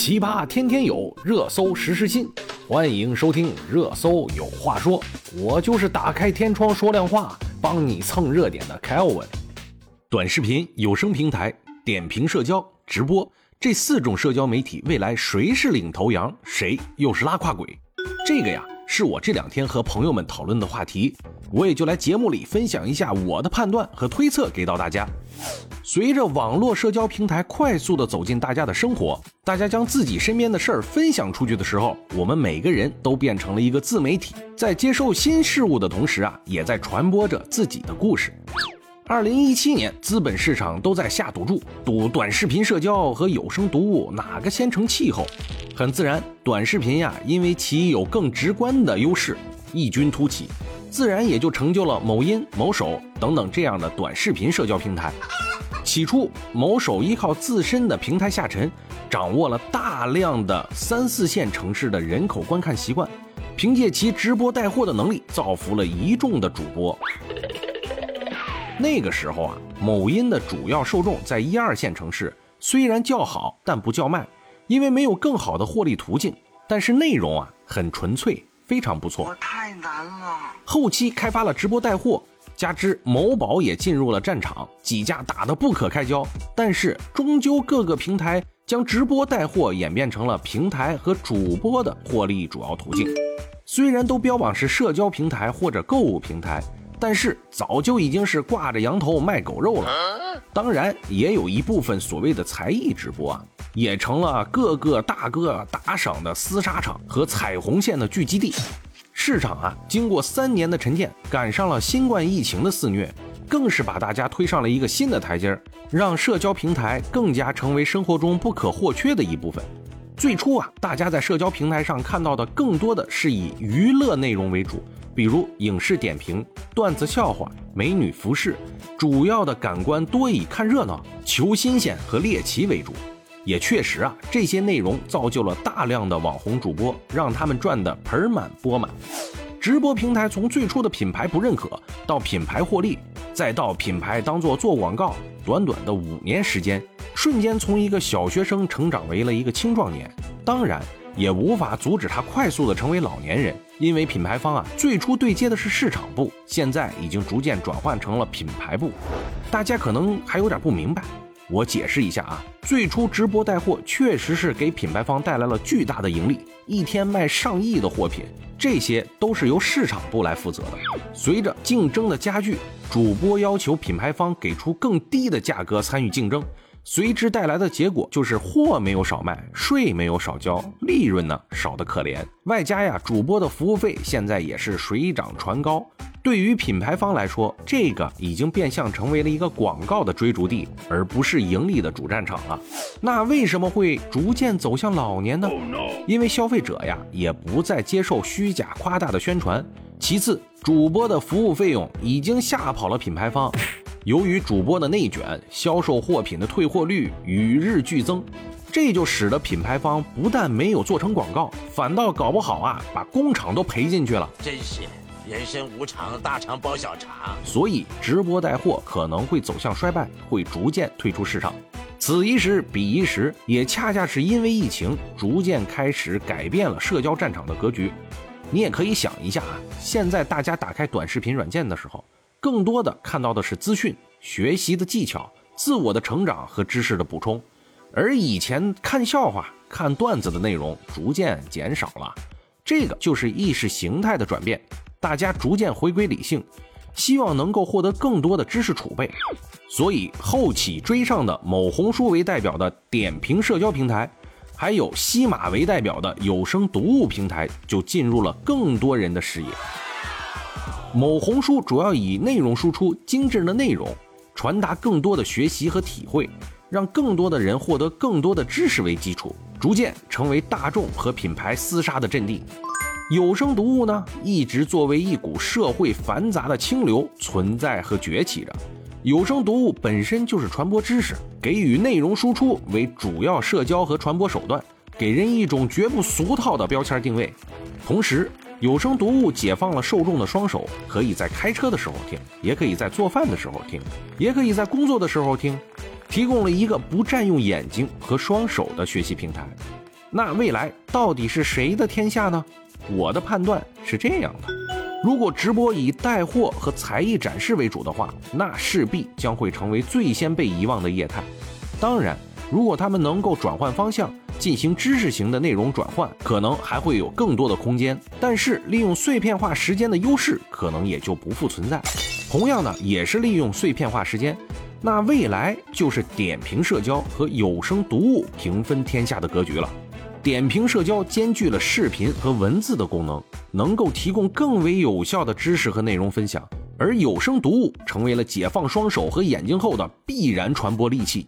奇葩天天有，热搜时时新。欢迎收听《热搜有话说》，我就是打开天窗说亮话，帮你蹭热点的 Kevin。短视频、有声平台、点评社交、直播这四种社交媒体，未来谁是领头羊，谁又是拉胯鬼？这个呀，是我这两天和朋友们讨论的话题，我也就来节目里分享一下我的判断和推测给到大家。随着网络社交平台快速的走进大家的生活，大家将自己身边的事儿分享出去的时候，我们每个人都变成了一个自媒体，在接受新事物的同时啊，也在传播着自己的故事。二零一七年，资本市场都在下赌注，赌短视频社交和有声读物哪个先成气候。很自然，短视频呀，因为其有更直观的优势，异军突起，自然也就成就了某音、某手等等这样的短视频社交平台。起初，某手依靠自身的平台下沉，掌握了大量的三四线城市的人口观看习惯，凭借其直播带货的能力，造福了一众的主播。那个时候啊，某音的主要受众在一二线城市，虽然叫好，但不叫卖，因为没有更好的获利途径。但是内容啊，很纯粹，非常不错。太难了。后期开发了直播带货。加之某宝也进入了战场，几架打得不可开交。但是终究各个平台将直播带货演变成了平台和主播的获利主要途径。虽然都标榜是社交平台或者购物平台，但是早就已经是挂着羊头卖狗肉了。当然，也有一部分所谓的才艺直播啊，也成了各个大哥打赏的厮杀场和彩虹线的聚集地。市场啊，经过三年的沉淀，赶上了新冠疫情的肆虐，更是把大家推上了一个新的台阶儿，让社交平台更加成为生活中不可或缺的一部分。最初啊，大家在社交平台上看到的更多的是以娱乐内容为主，比如影视点评、段子笑话、美女服饰，主要的感官多以看热闹、求新鲜和猎奇为主。也确实啊，这些内容造就了大量的网红主播，让他们赚得盆满钵满。直播平台从最初的品牌不认可，到品牌获利，再到品牌当做做广告，短短的五年时间，瞬间从一个小学生成长为了一个青壮年。当然，也无法阻止他快速的成为老年人，因为品牌方啊，最初对接的是市场部，现在已经逐渐转换成了品牌部。大家可能还有点不明白。我解释一下啊，最初直播带货确实是给品牌方带来了巨大的盈利，一天卖上亿的货品，这些都是由市场部来负责的。随着竞争的加剧，主播要求品牌方给出更低的价格参与竞争，随之带来的结果就是货没有少卖，税没有少交，利润呢少得可怜，外加呀主播的服务费现在也是水涨船高。对于品牌方来说，这个已经变相成为了一个广告的追逐地，而不是盈利的主战场了。那为什么会逐渐走向老年呢？因为消费者呀，也不再接受虚假夸大的宣传。其次，主播的服务费用已经吓跑了品牌方。由于主播的内卷，销售货品的退货率与日俱增，这就使得品牌方不但没有做成广告，反倒搞不好啊，把工厂都赔进去了。真是。人生无常，大肠包小肠，所以直播带货可能会走向衰败，会逐渐退出市场。此一时，彼一时，也恰恰是因为疫情，逐渐开始改变了社交战场的格局。你也可以想一下啊，现在大家打开短视频软件的时候，更多的看到的是资讯、学习的技巧、自我的成长和知识的补充，而以前看笑话、看段子的内容逐渐减少了。这个就是意识形态的转变。大家逐渐回归理性，希望能够获得更多的知识储备，所以后起追上的某红书为代表的点评社交平台，还有西马为代表的有声读物平台，就进入了更多人的视野。某红书主要以内容输出、精致的内容，传达更多的学习和体会，让更多的人获得更多的知识为基础，逐渐成为大众和品牌厮杀的阵地。有声读物呢，一直作为一股社会繁杂的清流存在和崛起着。有声读物本身就是传播知识、给予内容输出为主要社交和传播手段，给人一种绝不俗套的标签定位。同时，有声读物解放了受众的双手，可以在开车的时候听，也可以在做饭的时候听，也可以在工作的时候听，提供了一个不占用眼睛和双手的学习平台。那未来到底是谁的天下呢？我的判断是这样的：如果直播以带货和才艺展示为主的话，那势必将会成为最先被遗忘的业态。当然，如果他们能够转换方向，进行知识型的内容转换，可能还会有更多的空间。但是，利用碎片化时间的优势，可能也就不复存在。同样呢，也是利用碎片化时间。那未来就是点评社交和有声读物平分天下的格局了。点评社交兼具了视频和文字的功能，能够提供更为有效的知识和内容分享；而有声读物成为了解放双手和眼睛后的必然传播利器。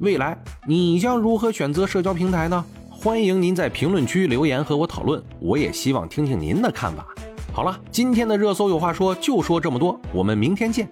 未来你将如何选择社交平台呢？欢迎您在评论区留言和我讨论，我也希望听听您的看法。好了，今天的热搜有话说就说这么多，我们明天见。